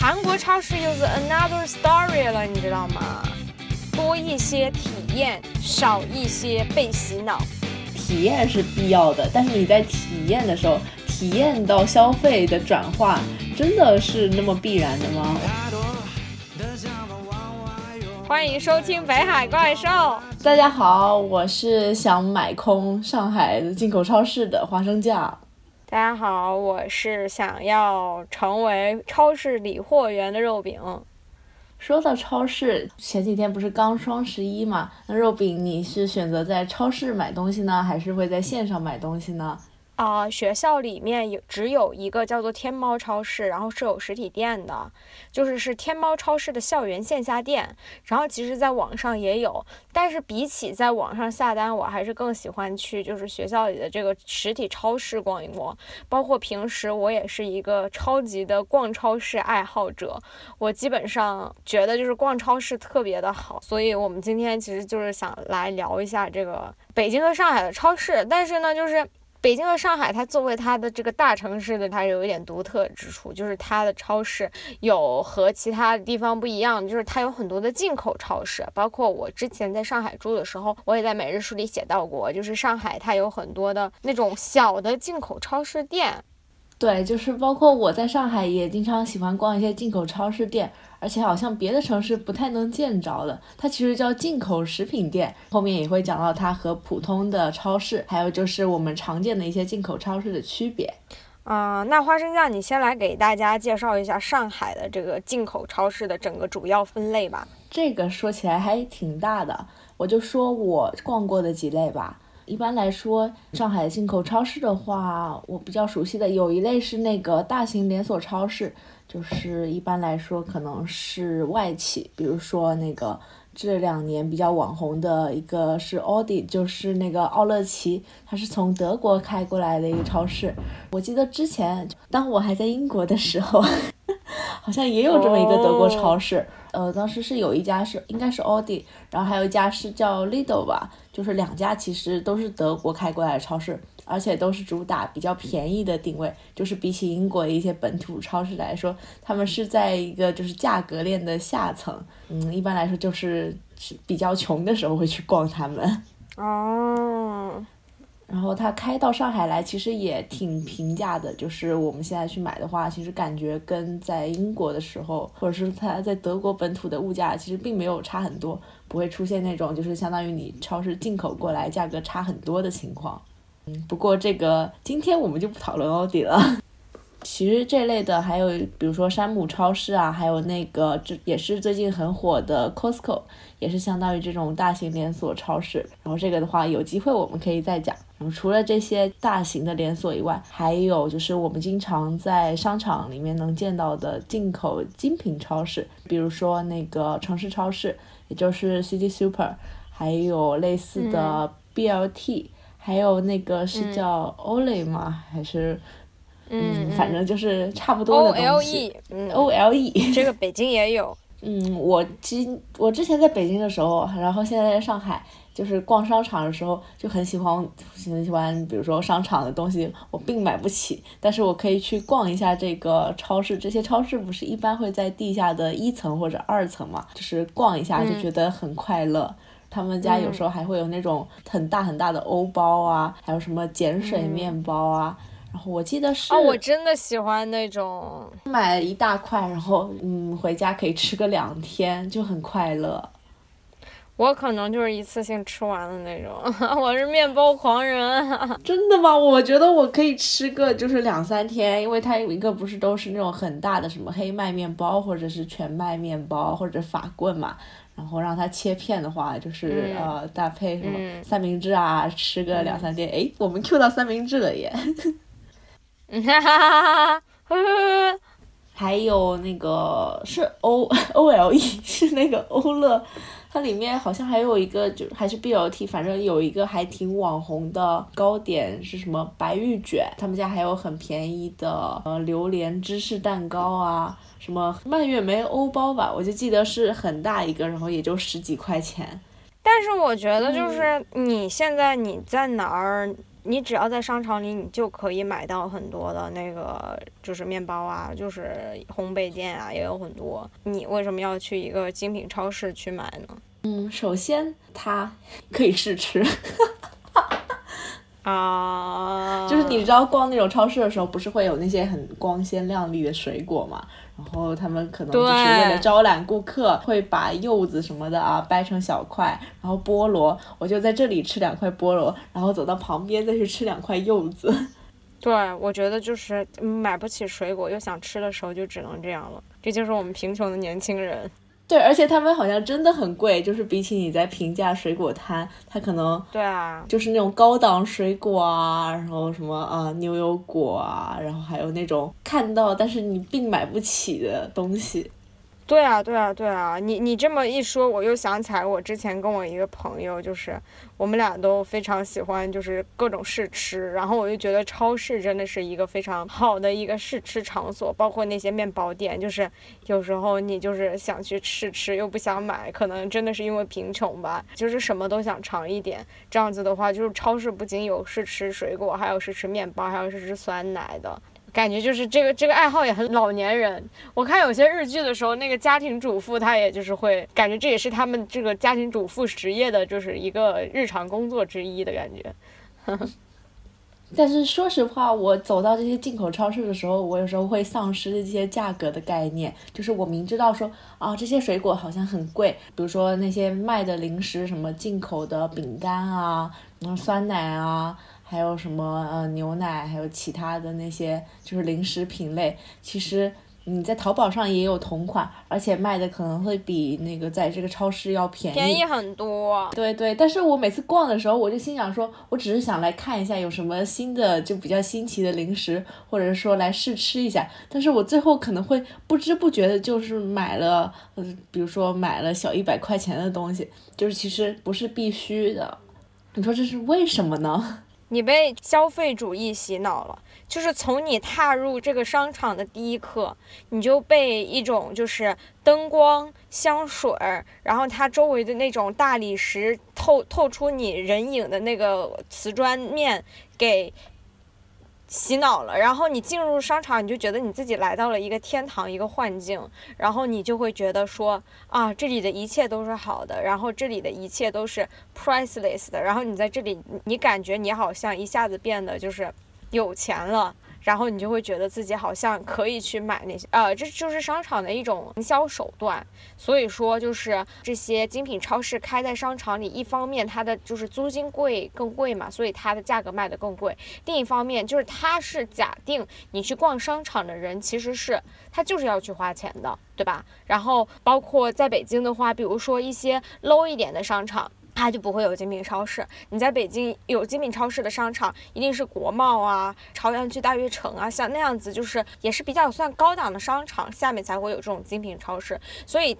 韩国超市又是 another story 了，你知道吗？多一些体验，少一些被洗脑。体验是必要的，但是你在体验的时候，体验到消费的转化，真的是那么必然的吗？欢迎收听北海怪兽。大家好，我是想买空上海的进口超市的花生酱。大家好，我是想要成为超市理货员的肉饼。说到超市，前几天不是刚双十一嘛？那肉饼，你是选择在超市买东西呢，还是会在线上买东西呢？啊，学校里面有只有一个叫做天猫超市，然后是有实体店的，就是是天猫超市的校园线下店。然后其实在网上也有，但是比起在网上下单，我还是更喜欢去就是学校里的这个实体超市逛一逛。包括平时我也是一个超级的逛超市爱好者，我基本上觉得就是逛超市特别的好。所以我们今天其实就是想来聊一下这个北京和上海的超市，但是呢，就是。北京和上海，它作为它的这个大城市的，它有一点独特之处，就是它的超市有和其他地方不一样，就是它有很多的进口超市。包括我之前在上海住的时候，我也在每日书里写到过，就是上海它有很多的那种小的进口超市店。对，就是包括我在上海也经常喜欢逛一些进口超市店。而且好像别的城市不太能见着的，它其实叫进口食品店。后面也会讲到它和普通的超市，还有就是我们常见的一些进口超市的区别。啊，那花生酱，你先来给大家介绍一下上海的这个进口超市的整个主要分类吧。这个说起来还挺大的，我就说我逛过的几类吧。一般来说，上海进口超市的话，我比较熟悉的有一类是那个大型连锁超市。就是一般来说，可能是外企，比如说那个这两年比较网红的一个是奥迪，就是那个奥乐奇，它是从德国开过来的一个超市。我记得之前当我还在英国的时候，好像也有这么一个德国超市。呃，当时是有一家是应该是奥迪，然后还有一家是叫 Lidl 吧，就是两家其实都是德国开过来的超市。而且都是主打比较便宜的定位，就是比起英国的一些本土超市来说，他们是在一个就是价格链的下层。嗯，一般来说就是比较穷的时候会去逛他们。哦。然后他开到上海来，其实也挺平价的。就是我们现在去买的话，其实感觉跟在英国的时候，或者是他在德国本土的物价，其实并没有差很多，不会出现那种就是相当于你超市进口过来价格差很多的情况。不过这个今天我们就不讨论奥迪了。其实这类的还有，比如说山姆超市啊，还有那个这也是最近很火的 Costco，也是相当于这种大型连锁超市。然后这个的话，有机会我们可以再讲。然后除了这些大型的连锁以外，还有就是我们经常在商场里面能见到的进口精品超市，比如说那个城市超市，也就是 City Super，还有类似的 BLT。还有那个是叫 Olay 吗？还是嗯，反正就是差不多的东西。O L E，这个北京也有。嗯，我今我之前在北京的时候，然后现在在上海，就是逛商场的时候就很喜欢很喜欢，比如说商场的东西我并买不起，但是我可以去逛一下这个超市。这些超市不是一般会在地下的一层或者二层嘛？就是逛一下就觉得很快乐。他们家有时候还会有那种很大很大的欧包啊，还有什么碱水面包啊。然后我记得是，哦，我真的喜欢那种，买一大块，然后嗯，回家可以吃个两天，就很快乐。我可能就是一次性吃完的那种，我是面包狂人。真的吗？我觉得我可以吃个就是两三天，因为它有一个不是都是那种很大的什么黑麦面包，或者是全麦面包，或者法棍嘛。然后让它切片的话，就是呃搭配什么三明治啊，吃个两三天。哎，我们 Q 到三明治了耶！哈哈哈哈哈！还有那个是 O O L E，是那个欧乐。它里面好像还有一个，就还是 B L T，反正有一个还挺网红的糕点是什么白玉卷，他们家还有很便宜的呃榴莲芝士蛋糕啊，什么蔓越莓欧包吧，我就记得是很大一个，然后也就十几块钱。但是我觉得就是你现在你在哪儿？你只要在商场里，你就可以买到很多的那个就是面包啊，就是烘焙店啊，也有很多。你为什么要去一个精品超市去买呢？嗯，首先它可以试吃。啊，就是你知道逛那种超市的时候，不是会有那些很光鲜亮丽的水果嘛？然后他们可能就是为了招揽顾客，会把柚子什么的啊掰成小块，然后菠萝，我就在这里吃两块菠萝，然后走到旁边再去吃两块柚子。对，我觉得就是买不起水果又想吃的时候，就只能这样了。这就是我们贫穷的年轻人。对，而且他们好像真的很贵，就是比起你在平价水果摊，它可能对啊，就是那种高档水果啊，然后什么啊牛油果啊，然后还有那种看到但是你并买不起的东西。对啊，对啊，对啊，你你这么一说，我又想起来，我之前跟我一个朋友，就是我们俩都非常喜欢，就是各种试吃，然后我就觉得超市真的是一个非常好的一个试吃场所，包括那些面包店，就是有时候你就是想去试吃又不想买，可能真的是因为贫穷吧，就是什么都想尝一点，这样子的话，就是超市不仅有试吃水果，还有试吃面包，还有试吃酸奶的。感觉就是这个这个爱好也很老年人。我看有些日剧的时候，那个家庭主妇她也就是会感觉这也是他们这个家庭主妇职业的就是一个日常工作之一的感觉。但是说实话，我走到这些进口超市的时候，我有时候会丧失这些价格的概念。就是我明知道说啊，这些水果好像很贵，比如说那些卖的零食，什么进口的饼干啊，然后酸奶啊。还有什么呃牛奶，还有其他的那些就是零食品类，其实你在淘宝上也有同款，而且卖的可能会比那个在这个超市要便宜，便宜很多。对对，但是我每次逛的时候，我就心想说，我只是想来看一下有什么新的就比较新奇的零食，或者说来试吃一下，但是我最后可能会不知不觉的就是买了，呃，比如说买了小一百块钱的东西，就是其实不是必须的，你说这是为什么呢？你被消费主义洗脑了，就是从你踏入这个商场的第一刻，你就被一种就是灯光、香水儿，然后它周围的那种大理石透透出你人影的那个瓷砖面给。洗脑了，然后你进入商场，你就觉得你自己来到了一个天堂，一个幻境，然后你就会觉得说啊，这里的一切都是好的，然后这里的一切都是 priceless 的，然后你在这里，你感觉你好像一下子变得就是有钱了。然后你就会觉得自己好像可以去买那些，呃，这就是商场的一种营销手段。所以说，就是这些精品超市开在商场里，一方面它的就是租金贵更贵嘛，所以它的价格卖的更贵；另一方面就是它是假定你去逛商场的人其实是他就是要去花钱的，对吧？然后包括在北京的话，比如说一些 low 一点的商场。它就不会有精品超市。你在北京有精品超市的商场，一定是国贸啊、朝阳区大悦城啊，像那样子，就是也是比较算高档的商场，下面才会有这种精品超市。所以，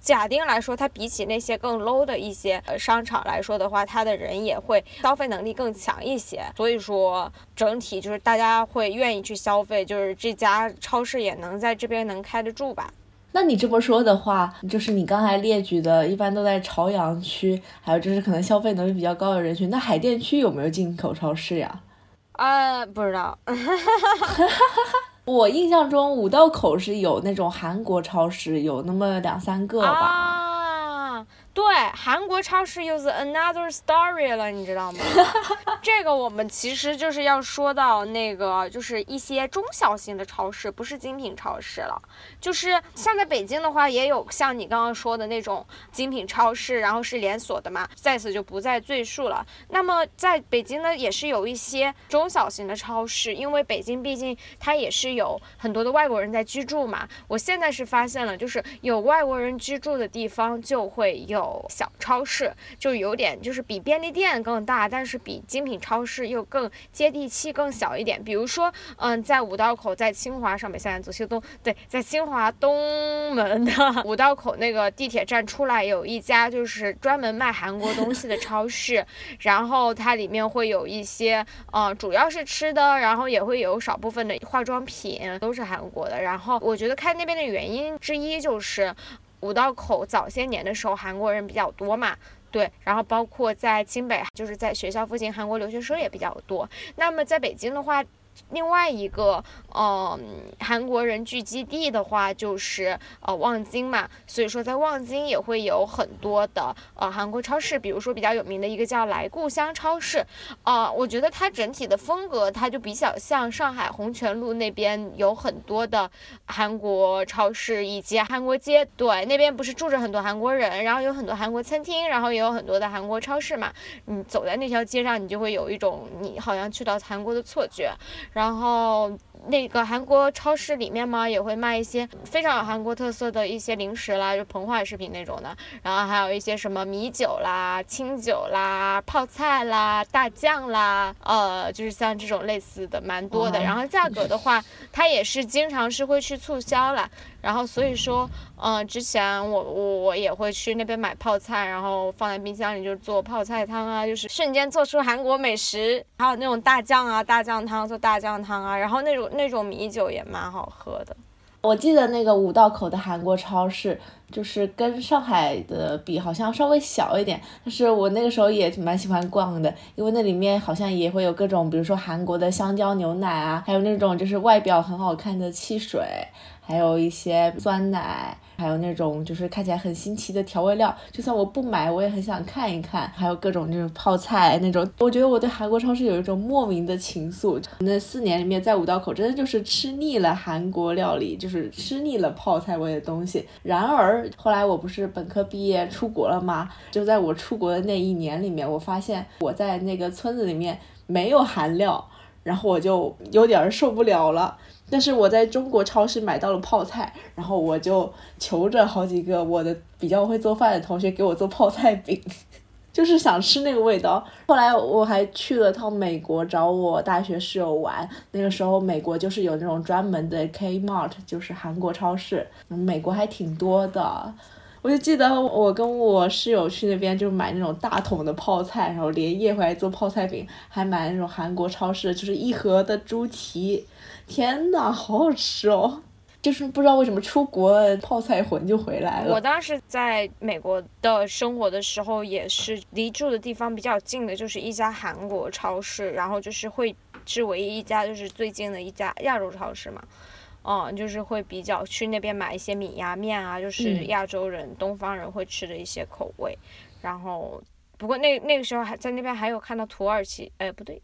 假定来说，它比起那些更 low 的一些呃商场来说的话，它的人也会消费能力更强一些。所以说，整体就是大家会愿意去消费，就是这家超市也能在这边能开得住吧。那你这么说的话，就是你刚才列举的，一般都在朝阳区，还有就是可能消费能力比较高的人群。那海淀区有没有进口超市呀？啊，不知道。我印象中五道口是有那种韩国超市，有那么两三个吧。对，韩国超市又是 another story 了，你知道吗？这个我们其实就是要说到那个，就是一些中小型的超市，不是精品超市了。就是像在北京的话，也有像你刚刚说的那种精品超市，然后是连锁的嘛，在此就不再赘述了。那么在北京呢，也是有一些中小型的超市，因为北京毕竟它也是有很多的外国人在居住嘛。我现在是发现了，就是有外国人居住的地方就会有。小超市就有点就是比便利店更大，但是比精品超市又更接地气、更小一点。比如说，嗯，在五道口，在清华上北下南左西东，对，在清华东门的 五道口那个地铁站出来有一家就是专门卖韩国东西的超市，然后它里面会有一些，嗯，主要是吃的，然后也会有少部分的化妆品都是韩国的。然后我觉得开那边的原因之一就是。五道口早些年的时候，韩国人比较多嘛，对，然后包括在清北，就是在学校附近，韩国留学生也比较多。那么在北京的话，另外一个，嗯，韩国人聚集地的话，就是呃望京嘛，所以说在望京也会有很多的呃韩国超市，比如说比较有名的一个叫来故乡超市，啊，我觉得它整体的风格，它就比较像上海红泉路那边有很多的韩国超市以及韩国街，对，那边不是住着很多韩国人，然后有很多韩国餐厅，然后也有很多的韩国超市嘛，你走在那条街上，你就会有一种你好像去到韩国的错觉。然后那个韩国超市里面嘛，也会卖一些非常有韩国特色的一些零食啦，就膨化食品那种的。然后还有一些什么米酒啦、清酒啦、泡菜啦、大酱啦，呃，就是像这种类似的蛮多的。然后价格的话，它也是经常是会去促销啦。然后所以说，嗯，之前我我我也会去那边买泡菜，然后放在冰箱里就做泡菜汤啊，就是瞬间做出韩国美食。还有那种大酱啊，大酱汤做大酱汤啊，然后那种那种米酒也蛮好喝的。我记得那个五道口的韩国超市，就是跟上海的比，好像稍微小一点，但是我那个时候也蛮喜欢逛的，因为那里面好像也会有各种，比如说韩国的香蕉牛奶啊，还有那种就是外表很好看的汽水。还有一些酸奶，还有那种就是看起来很新奇的调味料，就算我不买，我也很想看一看。还有各种那种泡菜那种，我觉得我对韩国超市有一种莫名的情愫。那四年里面，在五道口真的就是吃腻了韩国料理，就是吃腻了泡菜味的东西。然而后来我不是本科毕业出国了吗？就在我出国的那一年里面，我发现我在那个村子里面没有韩料，然后我就有点受不了了。但是我在中国超市买到了泡菜，然后我就求着好几个我的比较会做饭的同学给我做泡菜饼，就是想吃那个味道。后来我还去了趟美国找我大学室友玩，那个时候美国就是有那种专门的 Kmart，就是韩国超市，美国还挺多的。我就记得我跟我室友去那边就买那种大桶的泡菜，然后连夜回来做泡菜饼，还买那种韩国超市就是一盒的猪蹄。天呐，好好吃哦！就是不知道为什么出国泡菜魂就回来了。我当时在美国的生活的时候，也是离住的地方比较近的，就是一家韩国超市，然后就是会是唯一一家就是最近的一家亚洲超市嘛，嗯，就是会比较去那边买一些米呀面啊，就是亚洲人、东方人会吃的一些口味。然后，不过那那个时候还在那边还有看到土耳其，哎，不对，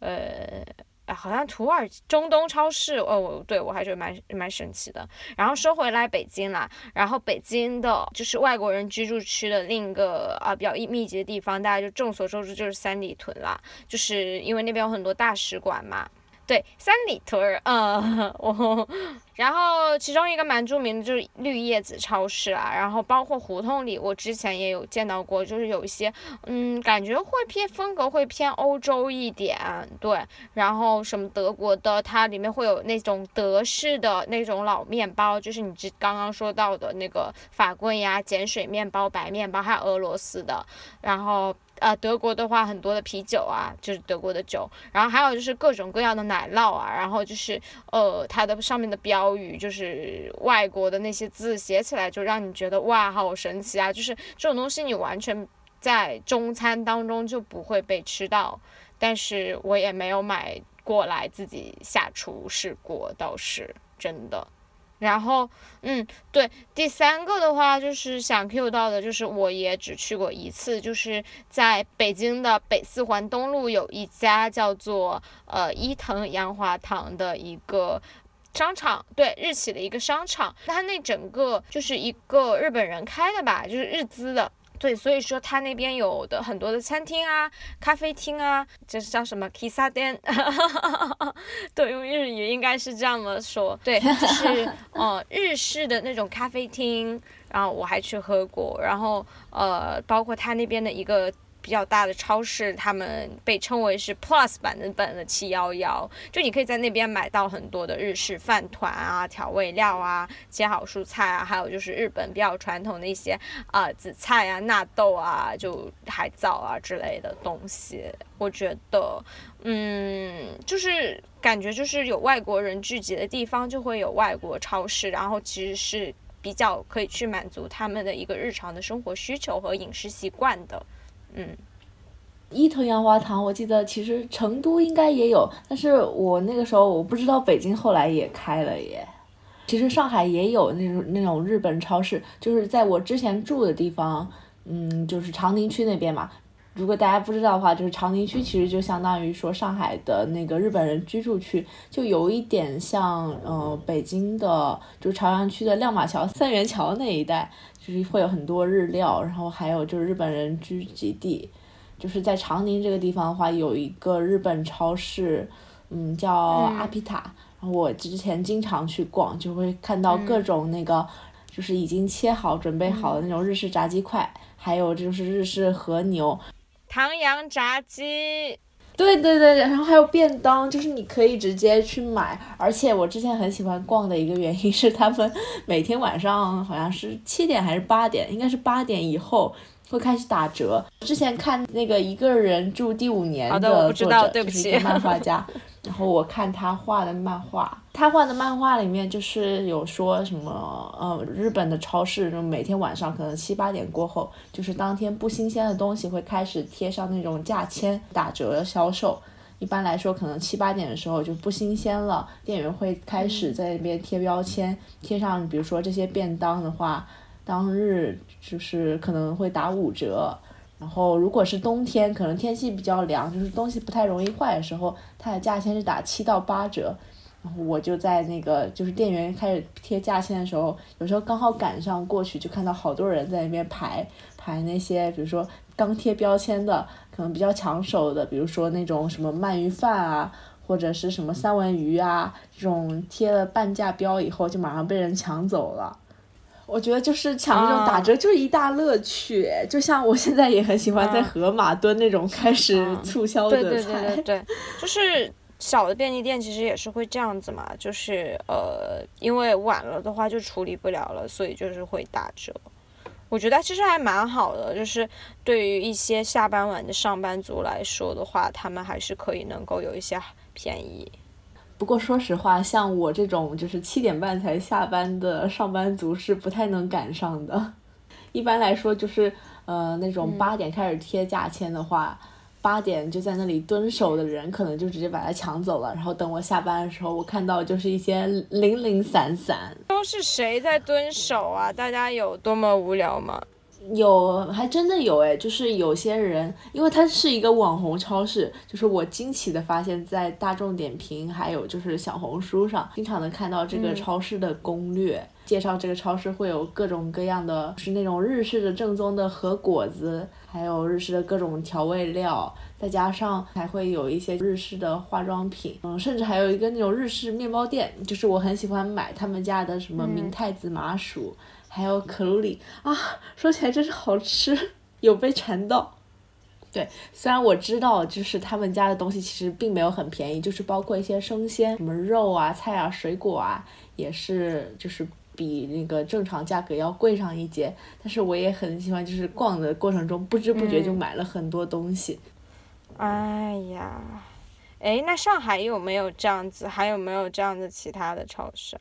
呃。好像土耳其中东超市哦，对我还觉得蛮蛮神奇的。然后说回来北京啦，然后北京的就是外国人居住区的另一个啊比较密集的地方，大家就众所周知就是三里屯啦，就是因为那边有很多大使馆嘛。对，三里屯儿，嗯，我，然后其中一个蛮著名的就是绿叶子超市啊，然后包括胡同里，我之前也有见到过，就是有一些，嗯，感觉会偏风格会偏欧洲一点，对，然后什么德国的，它里面会有那种德式的那种老面包，就是你之刚刚说到的那个法棍呀、碱水面包、白面包，还有俄罗斯的，然后。呃，德国的话，很多的啤酒啊，就是德国的酒，然后还有就是各种各样的奶酪啊，然后就是呃，它的上面的标语就是外国的那些字，写起来就让你觉得哇，好神奇啊！就是这种东西你完全在中餐当中就不会被吃到，但是我也没有买过来自己下厨试过，倒是真的。然后，嗯，对，第三个的话就是想 Q 到的，就是我也只去过一次，就是在北京的北四环东路有一家叫做呃伊藤洋华堂的一个商场，对，日企的一个商场，它那整个就是一个日本人开的吧，就是日资的。对，所以说他那边有的很多的餐厅啊、咖啡厅啊，就是叫什么 kissa 店，对，用日语应该是这样的说。对，就是 呃日式的那种咖啡厅，然后我还去喝过，然后呃包括他那边的一个。比较大的超市，他们被称为是 Plus 版的本的七幺幺，就你可以在那边买到很多的日式饭团啊、调味料啊、切好蔬菜啊，还有就是日本比较传统的一些啊紫菜啊、纳豆啊、就海藻啊之类的东西。我觉得，嗯，就是感觉就是有外国人聚集的地方就会有外国超市，然后其实是。比较可以去满足他们的一个日常的生活需求和饮食习惯的，嗯。伊藤洋华堂，我记得其实成都应该也有，但是我那个时候我不知道北京后来也开了耶。其实上海也有那种那种日本超市，就是在我之前住的地方，嗯，就是长宁区那边嘛。如果大家不知道的话，就是长宁区其实就相当于说上海的那个日本人居住区，就有一点像呃北京的，就朝阳区的亮马桥、三元桥那一带，就是会有很多日料，然后还有就是日本人聚集地。就是在长宁这个地方的话，有一个日本超市，嗯，叫阿皮塔。然后我之前经常去逛，就会看到各种那个，就是已经切好、准备好的那种日式炸鸡块，还有就是日式和牛、唐扬炸鸡。对对对，然后还有便当，就是你可以直接去买。而且我之前很喜欢逛的一个原因是，他们 每天晚上好像是七点还是八点，应该是八点以后。会开始打折。之前看那个一个人住第五年的作者，就是漫画家。然后我看他画的漫画，他画的漫画里面就是有说什么，呃，日本的超市就每天晚上可能七八点过后，就是当天不新鲜的东西会开始贴上那种价签打折销售。一般来说，可能七八点的时候就不新鲜了，店员会开始在那边贴标签，贴上比如说这些便当的话。当日就是可能会打五折，然后如果是冬天，可能天气比较凉，就是东西不太容易坏的时候，它的价钱是打七到八折。然后我就在那个就是店员开始贴价签的时候，有时候刚好赶上过去，就看到好多人在那边排排那些，比如说刚贴标签的，可能比较抢手的，比如说那种什么鳗鱼饭啊，或者是什么三文鱼啊，这种贴了半价标以后，就马上被人抢走了。我觉得就是抢那种打折就是一大乐趣，就像我现在也很喜欢在盒马蹲那种开始促销的菜。对对对对对，就是小的便利店其实也是会这样子嘛，就是呃，因为晚了的话就处理不了了，所以就是会打折。我觉得其实还蛮好的，就是对于一些下班晚的上班族来说的话，他们还是可以能够有一些便宜。不过说实话，像我这种就是七点半才下班的上班族是不太能赶上的。一般来说，就是呃那种八点开始贴价签的话，八点就在那里蹲守的人，可能就直接把它抢走了。然后等我下班的时候，我看到就是一些零零散散。都是谁在蹲守啊？大家有多么无聊吗？有，还真的有哎，就是有些人，因为它是一个网红超市，就是我惊奇的发现，在大众点评还有就是小红书上，经常能看到这个超市的攻略，介绍这个超市会有各种各样的，是那种日式的正宗的和果子，还有日式的各种调味料，再加上还会有一些日式的化妆品，嗯，甚至还有一个那种日式面包店，就是我很喜欢买他们家的什么明太子麻薯。还有可露里啊，说起来真是好吃，有被馋到。对，虽然我知道，就是他们家的东西其实并没有很便宜，就是包括一些生鲜，什么肉啊、菜啊、水果啊，也是就是比那个正常价格要贵上一截。但是我也很喜欢，就是逛的过程中不知不觉就买了很多东西。哎呀，哎，那上海有没有这样子？还有没有这样子其他的超市？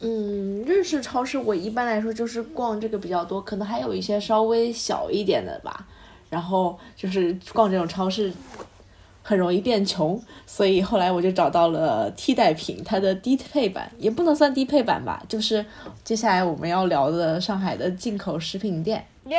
嗯，日式超市我一般来说就是逛这个比较多，可能还有一些稍微小一点的吧。然后就是逛这种超市很容易变穷，所以后来我就找到了替代品，它的低配版也不能算低配版吧，就是接下来我们要聊的上海的进口食品店。耶，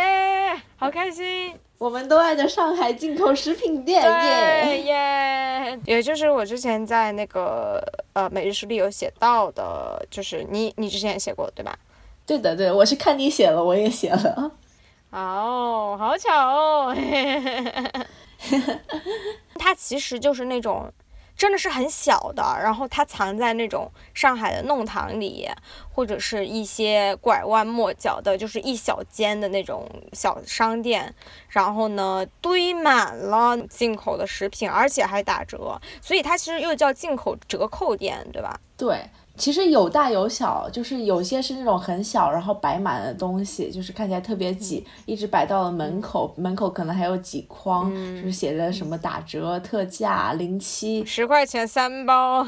好开心！我们都爱的上海进口食品店，耶耶！也就是我之前在那个呃每日书里有写到的，就是你你之前也写过对吧？对的对，我是看你写了，我也写了。哦，好巧哦！它其实就是那种。真的是很小的，然后它藏在那种上海的弄堂里，或者是一些拐弯抹角的，就是一小间的那种小商店，然后呢堆满了进口的食品，而且还打折，所以它其实又叫进口折扣店，对吧？对。其实有大有小，就是有些是那种很小，然后摆满了东西，就是看起来特别挤，一直摆到了门口，门口可能还有几筐，就是写着什么打折、特价、零七，十块钱三包。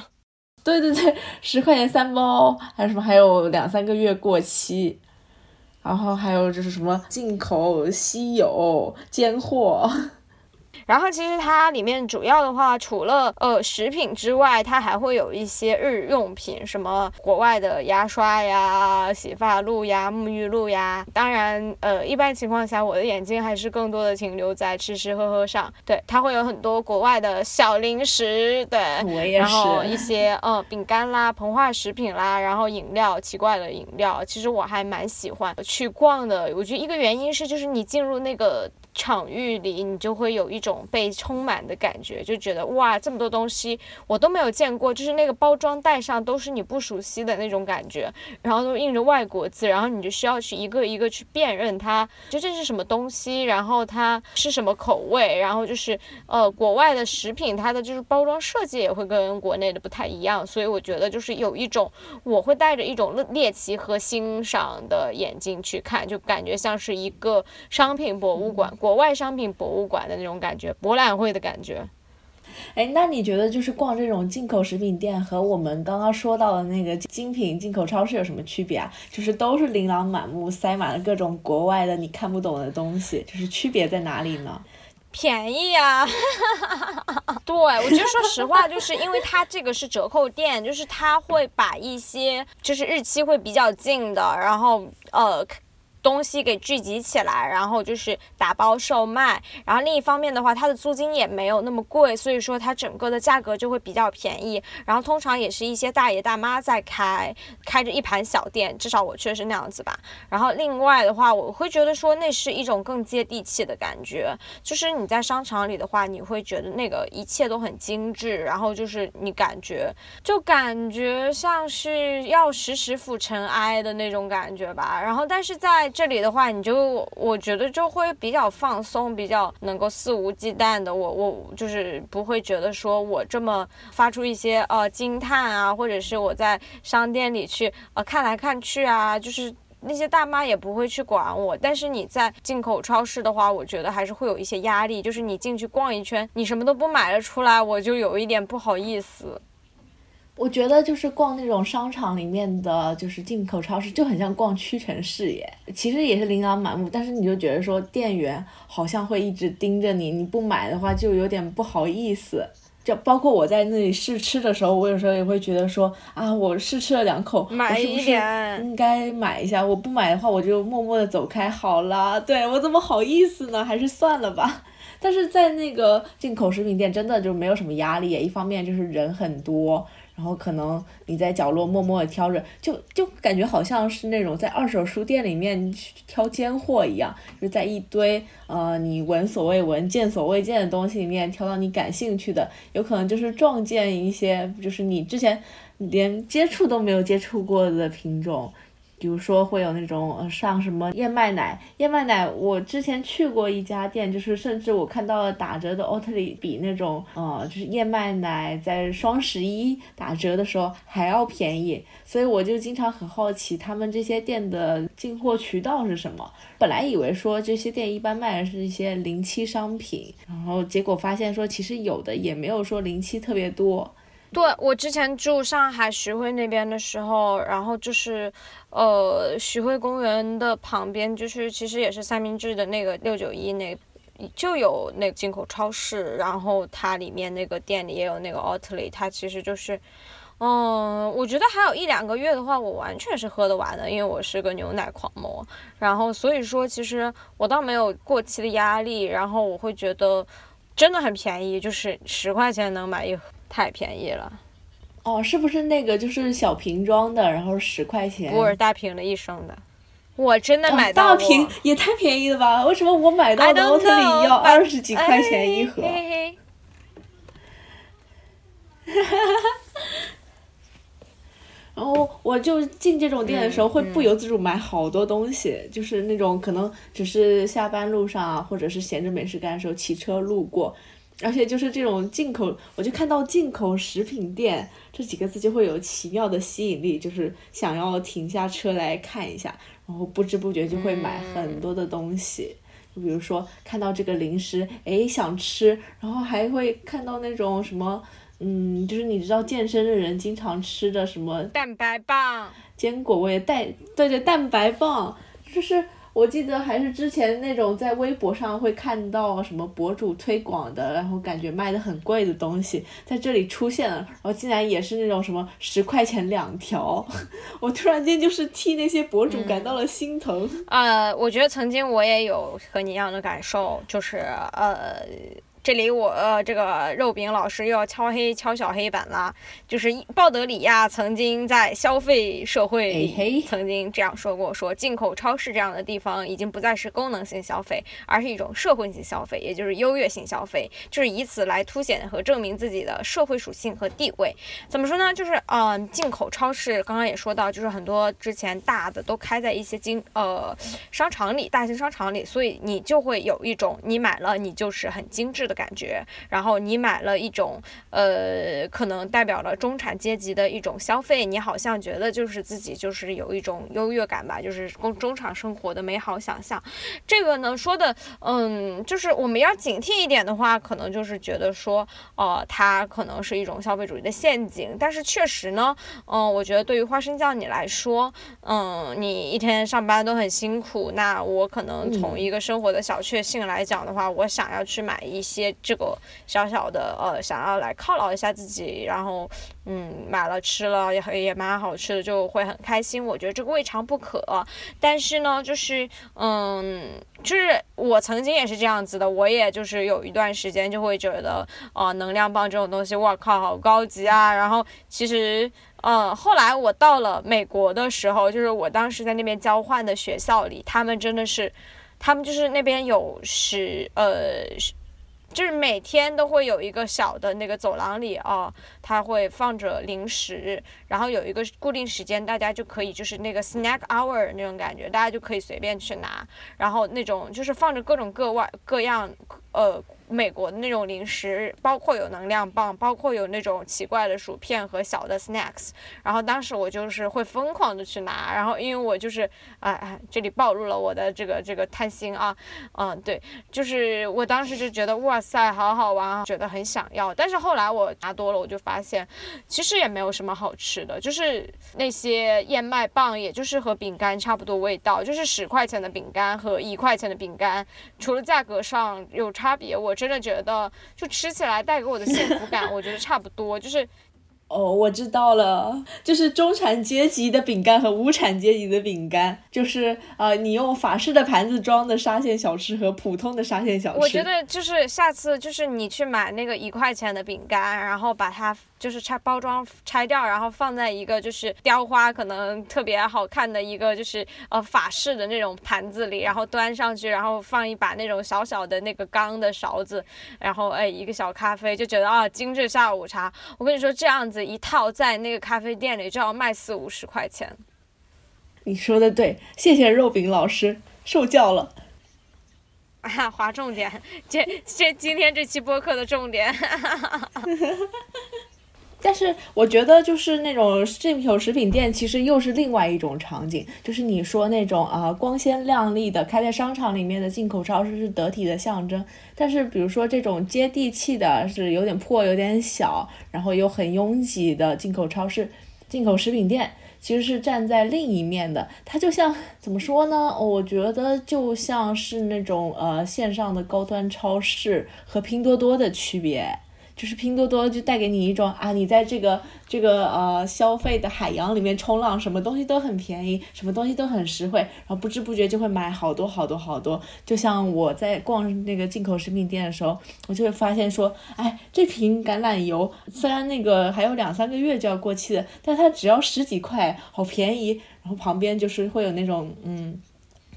对对对，十块钱三包，还有什么还有两三个月过期，然后还有就是什么进口稀有尖货。然后其实它里面主要的话，除了呃食品之外，它还会有一些日用品，什么国外的牙刷呀、洗发露呀、沐浴露呀。当然，呃，一般情况下，我的眼睛还是更多的停留在吃吃喝喝上。对，它会有很多国外的小零食，对，然后一些呃饼干啦、膨化食品啦，然后饮料，奇怪的饮料。其实我还蛮喜欢去逛的。我觉得一个原因是，就是你进入那个。场域里，你就会有一种被充满的感觉，就觉得哇，这么多东西我都没有见过，就是那个包装袋上都是你不熟悉的那种感觉，然后都印着外国字，然后你就需要去一个一个去辨认它究竟是什么东西，然后它是什么口味，然后就是呃国外的食品，它的就是包装设计也会跟国内的不太一样，所以我觉得就是有一种我会带着一种猎奇和欣赏的眼睛去看，就感觉像是一个商品博物馆。国外商品博物馆的那种感觉，博览会的感觉。哎，那你觉得就是逛这种进口食品店和我们刚刚说到的那个精品进口超市有什么区别啊？就是都是琳琅满目，塞满了各种国外的你看不懂的东西，就是区别在哪里呢？便宜呀！对，我觉得说实话，就是因为它这个是折扣店，就是它会把一些就是日期会比较近的，然后呃。东西给聚集起来，然后就是打包售卖。然后另一方面的话，它的租金也没有那么贵，所以说它整个的价格就会比较便宜。然后通常也是一些大爷大妈在开，开着一盘小店，至少我确实那样子吧。然后另外的话，我会觉得说那是一种更接地气的感觉，就是你在商场里的话，你会觉得那个一切都很精致，然后就是你感觉就感觉像是要时时抚尘埃的那种感觉吧。然后但是在这里的话，你就我觉得就会比较放松，比较能够肆无忌惮的。我我就是不会觉得说我这么发出一些呃惊叹啊，或者是我在商店里去呃看来看去啊，就是那些大妈也不会去管我。但是你在进口超市的话，我觉得还是会有一些压力，就是你进去逛一圈，你什么都不买了出来，我就有一点不好意思。我觉得就是逛那种商场里面的就是进口超市，就很像逛屈臣氏耶。其实也是琳琅满目，但是你就觉得说店员好像会一直盯着你，你不买的话就有点不好意思。就包括我在那里试吃的时候，我有时候也会觉得说啊，我试吃了两口，买一点应该买一下。我不买的话，我就默默的走开好了。对我怎么好意思呢？还是算了吧。但是在那个进口食品店，真的就没有什么压力。一方面就是人很多。然后可能你在角落默默的挑着，就就感觉好像是那种在二手书店里面挑尖货一样，就是在一堆呃你闻所未闻、见所未见的东西里面挑到你感兴趣的，有可能就是撞见一些就是你之前连接触都没有接触过的品种。比如说会有那种上什么燕麦奶，燕麦奶我之前去过一家店，就是甚至我看到了打折的奥特利比那种呃就是燕麦奶在双十一打折的时候还要便宜，所以我就经常很好奇他们这些店的进货渠道是什么。本来以为说这些店一般卖的是一些临期商品，然后结果发现说其实有的也没有说临期特别多。对我之前住上海徐汇那边的时候，然后就是，呃，徐汇公园的旁边，就是其实也是三明治的那个六九一那，就有那个进口超市，然后它里面那个店里也有那个奥特利，它其实就是，嗯，我觉得还有一两个月的话，我完全是喝得完的，因为我是个牛奶狂魔，然后所以说其实我倒没有过期的压力，然后我会觉得真的很便宜，就是十块钱能买一盒。太便宜了，哦，是不是那个就是小瓶装的，然后十块钱？不是大瓶的一升的，我真的买到大瓶也太便宜了吧？为什么我买到的奥特利要二十几块钱一盒？然后我就进这种店的时候，会不由自主买好多东西，就是那种可能只是下班路上啊，或者是闲着没事干的时候骑车路过。而且就是这种进口，我就看到进口食品店这几个字就会有奇妙的吸引力，就是想要停下车来看一下，然后不知不觉就会买很多的东西。就比如说看到这个零食，哎，想吃，然后还会看到那种什么嗯，就是你知道健身的人经常吃的什么蛋白棒、坚果味蛋，对对，蛋白棒，就是我记得还是之前那种在微博上会看到什么博主推广的，然后感觉卖的很贵的东西，在这里出现了，然后竟然也是那种什么十块钱两条，我突然间就是替那些博主感到了心疼。呃，我觉得曾经我也有和你一样的感受，就是呃。这里我呃这个肉饼老师又要敲黑敲小黑板了，就是鲍德里亚曾经在消费社会曾经这样说过，说进口超市这样的地方已经不再是功能性消费，而是一种社会性消费，也就是优越性消费，就是以此来凸显和证明自己的社会属性和地位。怎么说呢？就是嗯，进口超市刚刚也说到，就是很多之前大的都开在一些经呃商场里，大型商场里，所以你就会有一种你买了你就是很精致。的感觉，然后你买了一种，呃，可能代表了中产阶级的一种消费，你好像觉得就是自己就是有一种优越感吧，就是中中产生活的美好想象。这个呢说的，嗯，就是我们要警惕一点的话，可能就是觉得说，哦，它可能是一种消费主义的陷阱。但是确实呢，嗯，我觉得对于花生酱你来说，嗯，你一天上班都很辛苦，那我可能从一个生活的小确幸来讲的话，我想要去买一些。这个小小的呃，想要来犒劳一下自己，然后嗯，买了吃了也也蛮好吃的，就会很开心。我觉得这个未尝不可。但是呢，就是嗯，就是我曾经也是这样子的，我也就是有一段时间就会觉得啊，能量棒这种东西，我靠，好高级啊。然后其实嗯，后来我到了美国的时候，就是我当时在那边交换的学校里，他们真的是，他们就是那边有是呃。就是每天都会有一个小的那个走廊里啊，它会放着零食，然后有一个固定时间，大家就可以就是那个 snack hour 那种感觉，大家就可以随便去拿，然后那种就是放着各种各外各样呃。美国的那种零食，包括有能量棒，包括有那种奇怪的薯片和小的 snacks。然后当时我就是会疯狂的去拿，然后因为我就是，哎哎，这里暴露了我的这个这个贪心啊，嗯，对，就是我当时就觉得哇塞，好好玩啊，觉得很想要。但是后来我拿多了，我就发现，其实也没有什么好吃的，就是那些燕麦棒，也就是和饼干差不多味道，就是十块钱的饼干和一块钱的饼干，除了价格上有差别，我。真的觉得，就吃起来带给我的幸福感，我觉得差不多，就是。哦，我知道了，就是中产阶级的饼干和无产阶级的饼干，就是呃，你用法式的盘子装的沙县小吃和普通的沙县小吃。我觉得就是下次就是你去买那个一块钱的饼干，然后把它就是拆包装拆掉，然后放在一个就是雕花可能特别好看的一个就是呃法式的那种盘子里，然后端上去，然后放一把那种小小的那个钢的勺子，然后哎一个小咖啡，就觉得啊精致下午茶。我跟你说这样子。一套在那个咖啡店里就要卖四五十块钱。你说的对，谢谢肉饼老师，受教了。啊，划重点，这这今天这期播客的重点。但是我觉得，就是那种进口食品店，其实又是另外一种场景。就是你说那种啊，光鲜亮丽的开在商场里面的进口超市是得体的象征。但是，比如说这种接地气的，是有点破、有点小，然后又很拥挤的进口超市、进口食品店，其实是站在另一面的。它就像怎么说呢？我觉得就像是那种呃线上的高端超市和拼多多的区别。就是拼多多就带给你一种啊，你在这个这个呃消费的海洋里面冲浪，什么东西都很便宜，什么东西都很实惠，然后不知不觉就会买好多好多好多。就像我在逛那个进口食品店的时候，我就会发现说，哎，这瓶橄榄油虽然那个还有两三个月就要过期的，但它只要十几块，好便宜。然后旁边就是会有那种嗯。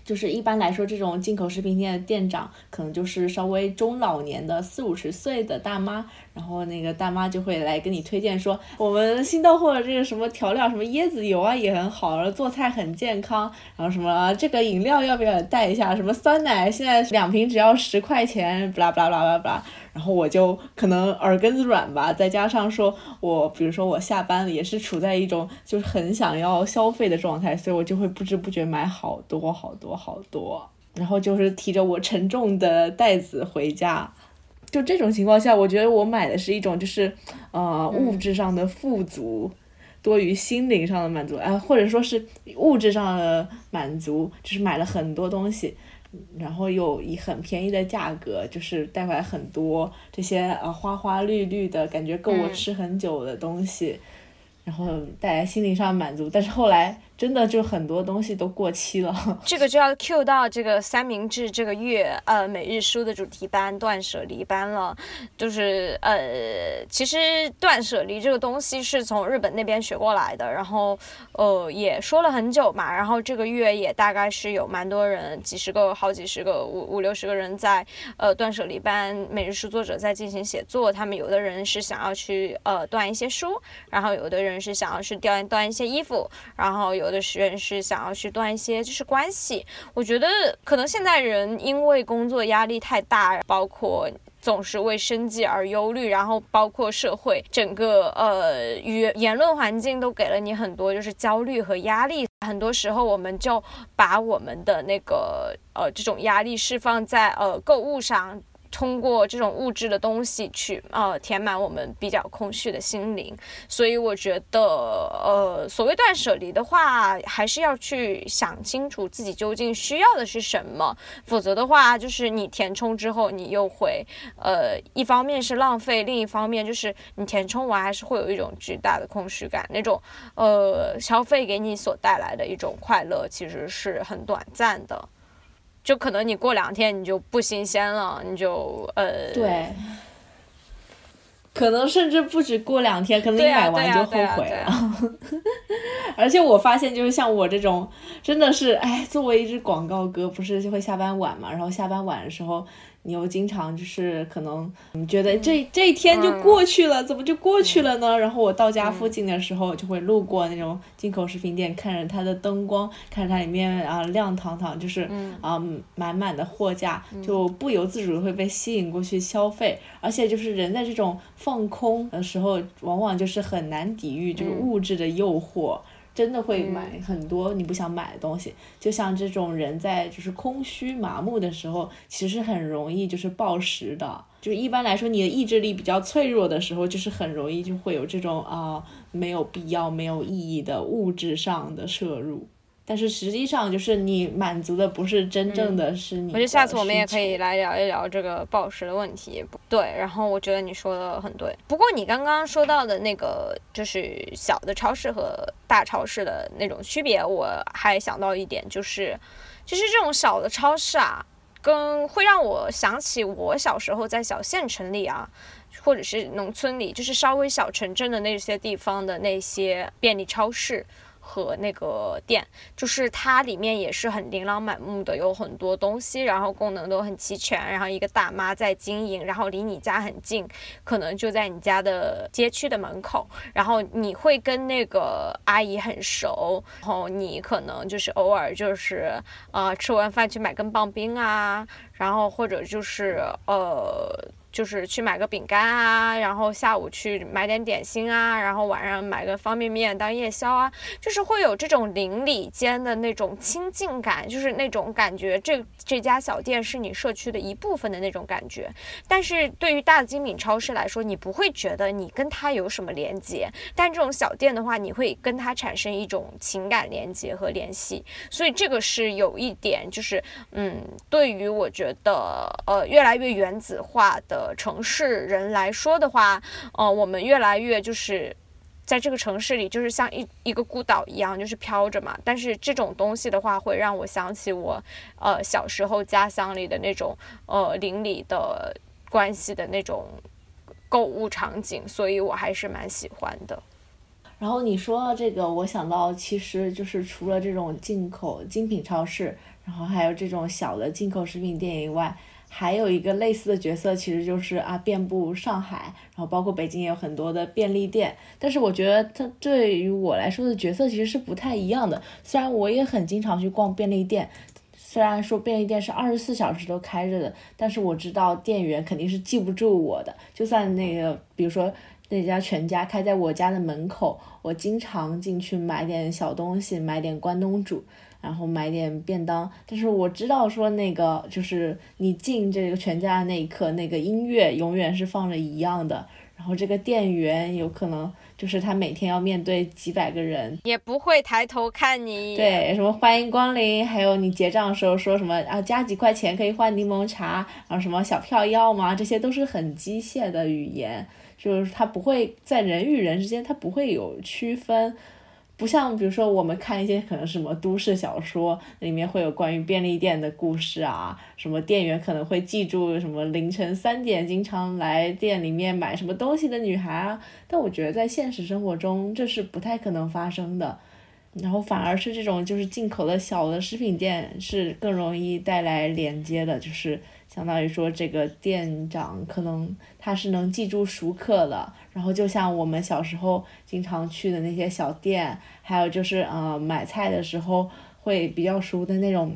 就是一般来说，这种进口食品店的店长可能就是稍微中老年的四五十岁的大妈，然后那个大妈就会来跟你推荐说，我们新到货的这个什么调料，什么椰子油啊也很好，然后做菜很健康，然后什么这个饮料要不要带一下？什么酸奶现在两瓶只要十块钱，不啦不啦不啦不啦。然后我就可能耳根子软吧，再加上说我，比如说我下班了，也是处在一种就是很想要消费的状态，所以我就会不知不觉买好多好多好多，然后就是提着我沉重的袋子回家。就这种情况下，我觉得我买的是一种就是呃物质上的富足。多于心灵上的满足，哎，或者说是物质上的满足，就是买了很多东西，然后又以很便宜的价格，就是带回来很多这些呃花花绿绿的感觉够我吃很久的东西，然后带来心灵上的满足，但是后来。真的就很多东西都过期了，这个就要 Q 到这个三明治这个月呃每日书的主题班断舍离班了，就是呃其实断舍离这个东西是从日本那边学过来的，然后呃也说了很久嘛，然后这个月也大概是有蛮多人几十个好几十个五五六十个人在呃断舍离班每日书作者在进行写作，他们有的人是想要去呃断一些书，然后有的人是想要去掉断一些衣服，然后有。的人是想要去断一些就是关系，我觉得可能现在人因为工作压力太大，包括总是为生计而忧虑，然后包括社会整个呃言言论环境都给了你很多就是焦虑和压力，很多时候我们就把我们的那个呃这种压力释放在呃购物上。通过这种物质的东西去呃填满我们比较空虚的心灵，所以我觉得呃所谓断舍离的话，还是要去想清楚自己究竟需要的是什么，否则的话就是你填充之后，你又会呃一方面是浪费，另一方面就是你填充完还是会有一种巨大的空虚感，那种呃消费给你所带来的一种快乐其实是很短暂的。就可能你过两天你就不新鲜了，你就呃，对，可能甚至不止过两天，可能你买完就后悔了。而且我发现，就是像我这种，真的是，哎，作为一只广告哥，不是就会下班晚嘛，然后下班晚的时候。你又经常就是可能你觉得这这一天就过去了，怎么就过去了呢？然后我到家附近的时候，就会路过那种进口食品店，看着它的灯光，看着它里面啊亮堂堂，就是啊满满的货架，就不由自主的会被吸引过去消费。而且就是人在这种放空的时候，往往就是很难抵御就是物质的诱惑。真的会买很多你不想买的东西，就像这种人在就是空虚麻木的时候，其实很容易就是暴食的。就是一般来说，你的意志力比较脆弱的时候，就是很容易就会有这种啊没有必要、没有意义的物质上的摄入。但是实际上，就是你满足的不是真正的是你。我觉得下次我们也可以来聊一聊这个暴食的问题。对，然后我觉得你说的很对。不过你刚刚说到的那个，就是小的超市和大超市的那种区别，我还想到一点，就是，就是这种小的超市啊，跟会让我想起我小时候在小县城里啊，或者是农村里，就是稍微小城镇的那些地方的那些便利超市。和那个店，就是它里面也是很琳琅满目的，有很多东西，然后功能都很齐全，然后一个大妈在经营，然后离你家很近，可能就在你家的街区的门口，然后你会跟那个阿姨很熟，然后你可能就是偶尔就是呃吃完饭去买根棒冰啊，然后或者就是呃。就是去买个饼干啊，然后下午去买点点心啊，然后晚上买个方便面当夜宵啊，就是会有这种邻里间的那种亲近感，就是那种感觉，这这家小店是你社区的一部分的那种感觉。但是对于大的精品超市来说，你不会觉得你跟它有什么连接，但这种小店的话，你会跟它产生一种情感连接和联系。所以这个是有一点，就是嗯，对于我觉得呃越来越原子化的。城市人来说的话，呃，我们越来越就是在这个城市里，就是像一一个孤岛一样，就是飘着嘛。但是这种东西的话，会让我想起我呃小时候家乡里的那种呃邻里的关系的那种购物场景，所以我还是蛮喜欢的。然后你说到这个，我想到其实就是除了这种进口精品超市，然后还有这种小的进口食品店以外。还有一个类似的角色，其实就是啊，遍布上海，然后包括北京也有很多的便利店。但是我觉得它对于我来说的角色其实是不太一样的。虽然我也很经常去逛便利店，虽然说便利店是二十四小时都开着的，但是我知道店员肯定是记不住我的。就算那个，比如说那家全家开在我家的门口，我经常进去买点小东西，买点关东煮。然后买点便当。但是我知道说那个就是你进这个全家的那一刻，那个音乐永远是放着一样的。然后这个店员有可能就是他每天要面对几百个人，也不会抬头看你。对，什么欢迎光临，还有你结账的时候说什么啊，加几块钱可以换柠檬茶，然后什么小票要吗？这些都是很机械的语言，就是他不会在人与人之间，他不会有区分。不像，比如说我们看一些可能什么都市小说，里面会有关于便利店的故事啊，什么店员可能会记住什么凌晨三点经常来店里面买什么东西的女孩啊，但我觉得在现实生活中这是不太可能发生的。然后反而是这种就是进口的小的食品店是更容易带来连接的，就是相当于说这个店长可能他是能记住熟客的，然后就像我们小时候经常去的那些小店，还有就是呃买菜的时候会比较熟的那种，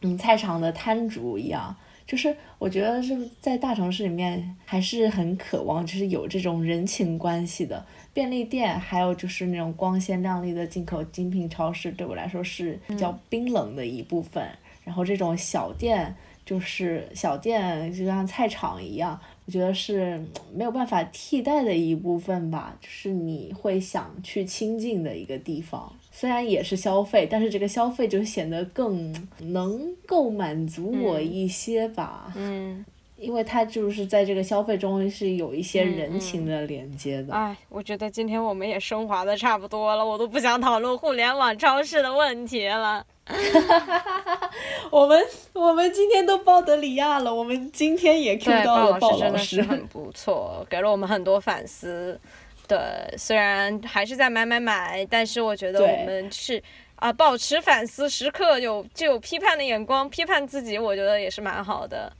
嗯菜场的摊主一样。就是我觉得是在大城市里面还是很渴望，就是有这种人情关系的便利店，还有就是那种光鲜亮丽的进口精品超市，对我来说是比较冰冷的一部分。然后这种小店，就是小店就像菜场一样，我觉得是没有办法替代的一部分吧，就是你会想去亲近的一个地方。虽然也是消费，但是这个消费就显得更能够满足我一些吧。嗯，因为它就是在这个消费中是有一些人情的连接的。哎，我觉得今天我们也升华的差不多了，我都不想讨论互联网超市的问题了。我们我们今天都鲍德里亚了，我们今天也 Q 到了鲍老师，很不错，给了我们很多反思。对，虽然还是在买买买，但是我觉得我们是啊，保持反思时刻有就有批判的眼光，批判自己，我觉得也是蛮好的。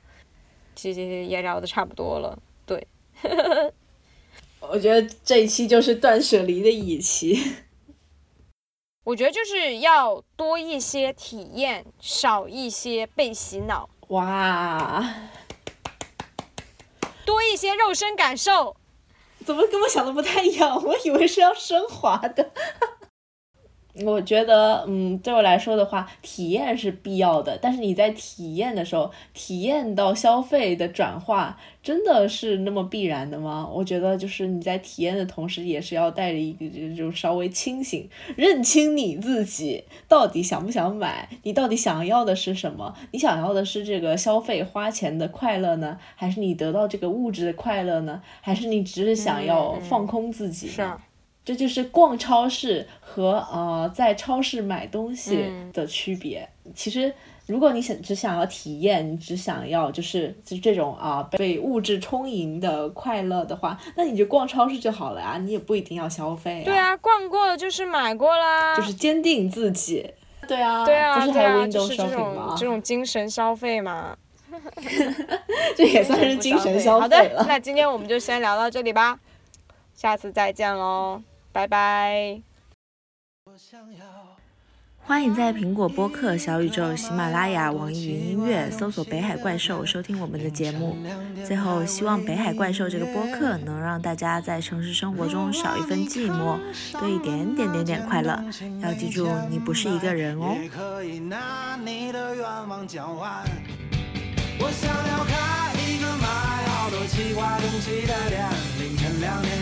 其实也聊的差不多了，对。我觉得这一期就是断舍离的一期。我觉得就是要多一些体验，少一些被洗脑。哇！多一些肉身感受。怎么跟我想的不太一样？我以为是要升华的。我觉得，嗯，对我来说的话，体验是必要的。但是你在体验的时候，体验到消费的转化，真的是那么必然的吗？我觉得，就是你在体验的同时，也是要带着一个，就稍微清醒，认清你自己到底想不想买，你到底想要的是什么？你想要的是这个消费花钱的快乐呢，还是你得到这个物质的快乐呢？还是你只是想要放空自己？是。这就是逛超市和呃在超市买东西的区别。其实，如果你想只想要体验，你只想要就是就这种啊被物质充盈的快乐的话，那你就逛超市就好了呀，你也不一定要消费。对啊，逛过了就是买过啦，就是坚定自己。对啊，对啊，对啊，就是这种这种精神消费嘛。这也算是精神消费了。好的，那今天我们就先聊到这里吧，下次再见喽。拜拜。欢迎在苹果播客、小宇宙、喜马拉雅、网易云音乐搜索北海怪兽收听我们的节目。最后希望北海怪兽这个播客能让大家在城市生活中少一份寂寞，多一点点点点快乐。要记住，你不是一个人哦。我可以拿你的愿望。我想要开一个卖好多奇怪东西的店。凌晨两点。